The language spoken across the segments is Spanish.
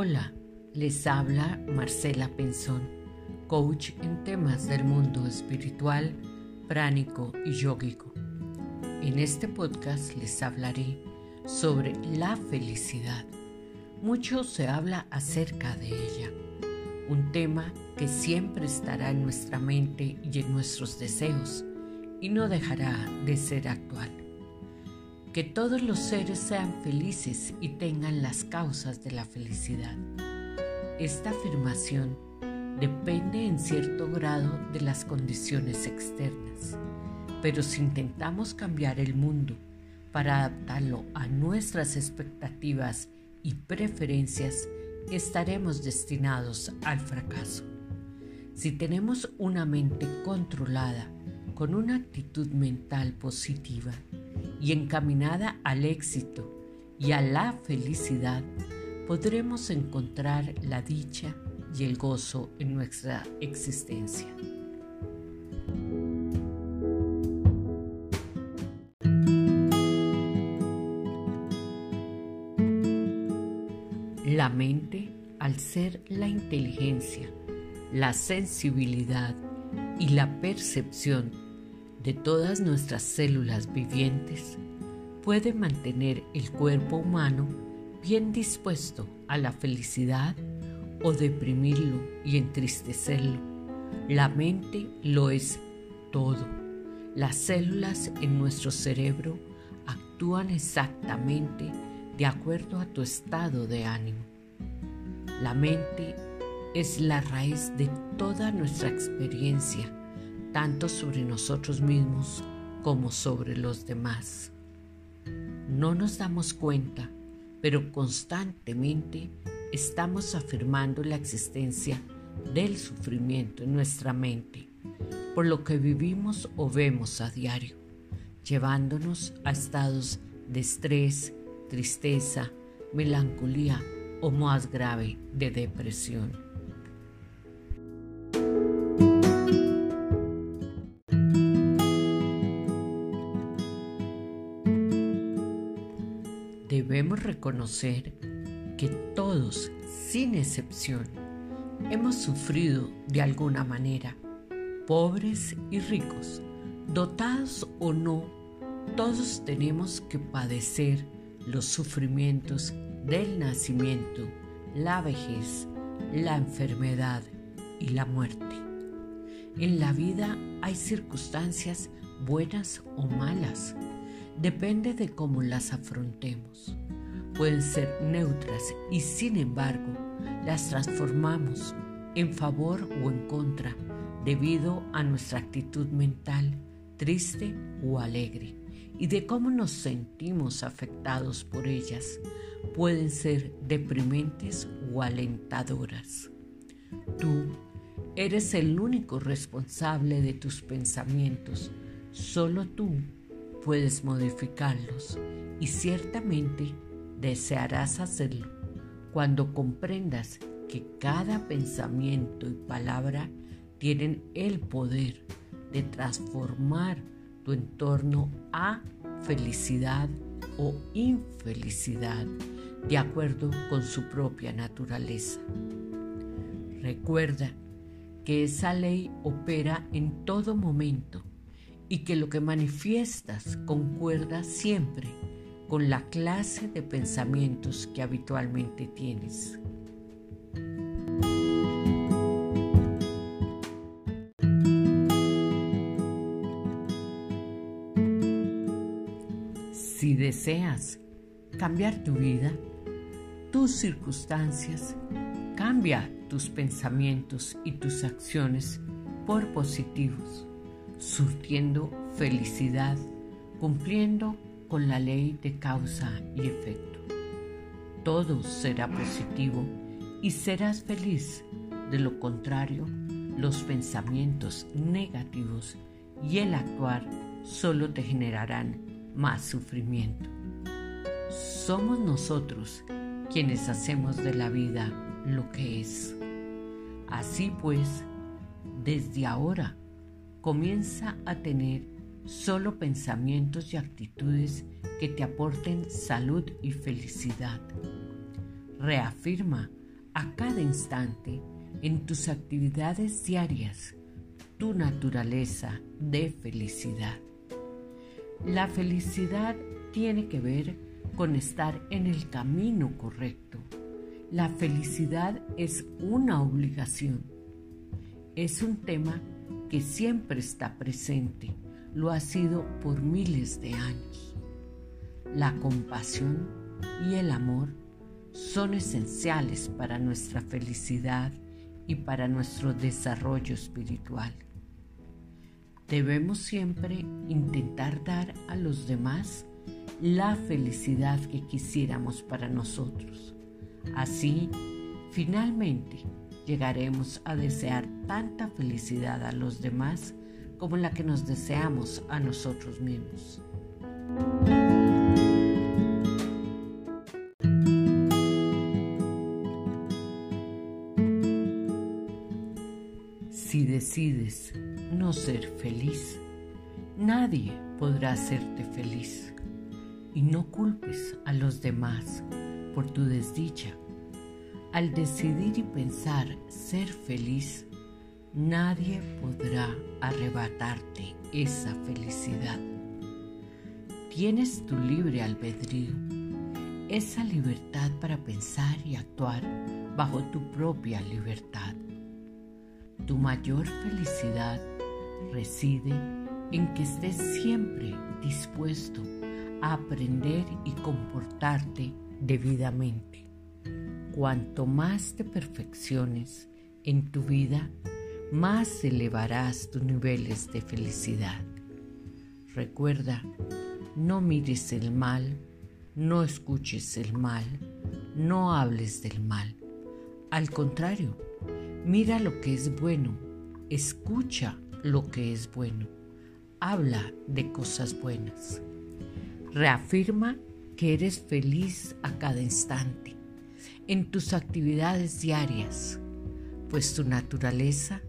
Hola, les habla Marcela Penzón, coach en temas del mundo espiritual, pránico y yógico. En este podcast les hablaré sobre la felicidad. Mucho se habla acerca de ella, un tema que siempre estará en nuestra mente y en nuestros deseos y no dejará de ser actual que todos los seres sean felices y tengan las causas de la felicidad. Esta afirmación depende en cierto grado de las condiciones externas, pero si intentamos cambiar el mundo para adaptarlo a nuestras expectativas y preferencias, estaremos destinados al fracaso. Si tenemos una mente controlada, con una actitud mental positiva, y encaminada al éxito y a la felicidad, podremos encontrar la dicha y el gozo en nuestra existencia. La mente, al ser la inteligencia, la sensibilidad y la percepción de todas nuestras células vivientes puede mantener el cuerpo humano bien dispuesto a la felicidad o deprimirlo y entristecerlo. La mente lo es todo. Las células en nuestro cerebro actúan exactamente de acuerdo a tu estado de ánimo. La mente es la raíz de toda nuestra experiencia tanto sobre nosotros mismos como sobre los demás. No nos damos cuenta, pero constantemente estamos afirmando la existencia del sufrimiento en nuestra mente, por lo que vivimos o vemos a diario, llevándonos a estados de estrés, tristeza, melancolía o más grave de depresión. Debemos reconocer que todos, sin excepción, hemos sufrido de alguna manera, pobres y ricos, dotados o no, todos tenemos que padecer los sufrimientos del nacimiento, la vejez, la enfermedad y la muerte. En la vida hay circunstancias buenas o malas, depende de cómo las afrontemos. Pueden ser neutras y sin embargo las transformamos en favor o en contra debido a nuestra actitud mental, triste o alegre, y de cómo nos sentimos afectados por ellas. Pueden ser deprimentes o alentadoras. Tú eres el único responsable de tus pensamientos. Solo tú puedes modificarlos y ciertamente desearás hacerlo cuando comprendas que cada pensamiento y palabra tienen el poder de transformar tu entorno a felicidad o infelicidad de acuerdo con su propia naturaleza. Recuerda que esa ley opera en todo momento y que lo que manifiestas concuerda siempre con la clase de pensamientos que habitualmente tienes. Si deseas cambiar tu vida, tus circunstancias, cambia tus pensamientos y tus acciones por positivos surtiendo felicidad, cumpliendo con la ley de causa y efecto. Todo será positivo y serás feliz. De lo contrario, los pensamientos negativos y el actuar solo te generarán más sufrimiento. Somos nosotros quienes hacemos de la vida lo que es. Así pues, desde ahora, Comienza a tener solo pensamientos y actitudes que te aporten salud y felicidad. Reafirma a cada instante en tus actividades diarias tu naturaleza de felicidad. La felicidad tiene que ver con estar en el camino correcto. La felicidad es una obligación. Es un tema que siempre está presente, lo ha sido por miles de años. La compasión y el amor son esenciales para nuestra felicidad y para nuestro desarrollo espiritual. Debemos siempre intentar dar a los demás la felicidad que quisiéramos para nosotros. Así, finalmente, llegaremos a desear tanta felicidad a los demás como la que nos deseamos a nosotros mismos. Si decides no ser feliz, nadie podrá hacerte feliz. Y no culpes a los demás por tu desdicha. Al decidir y pensar ser feliz, nadie podrá arrebatarte esa felicidad. Tienes tu libre albedrío, esa libertad para pensar y actuar bajo tu propia libertad. Tu mayor felicidad reside en que estés siempre dispuesto a aprender y comportarte debidamente. Cuanto más te perfecciones en tu vida, más elevarás tus niveles de felicidad. Recuerda, no mires el mal, no escuches el mal, no hables del mal. Al contrario, Mira lo que es bueno, escucha lo que es bueno, habla de cosas buenas. Reafirma que eres feliz a cada instante, en tus actividades diarias, pues tu naturaleza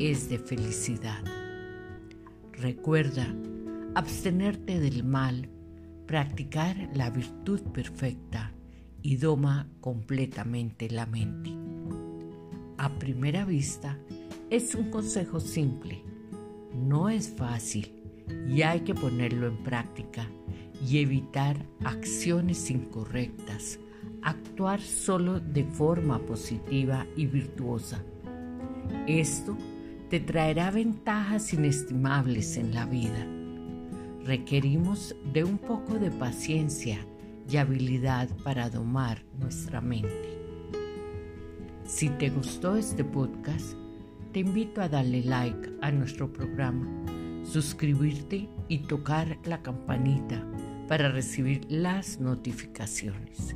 es de felicidad. Recuerda abstenerte del mal, practicar la virtud perfecta y doma completamente la mente a primera vista es un consejo simple. No es fácil y hay que ponerlo en práctica y evitar acciones incorrectas, actuar solo de forma positiva y virtuosa. Esto te traerá ventajas inestimables en la vida. Requerimos de un poco de paciencia y habilidad para domar nuestra mente. Si te gustó este podcast, te invito a darle like a nuestro programa, suscribirte y tocar la campanita para recibir las notificaciones.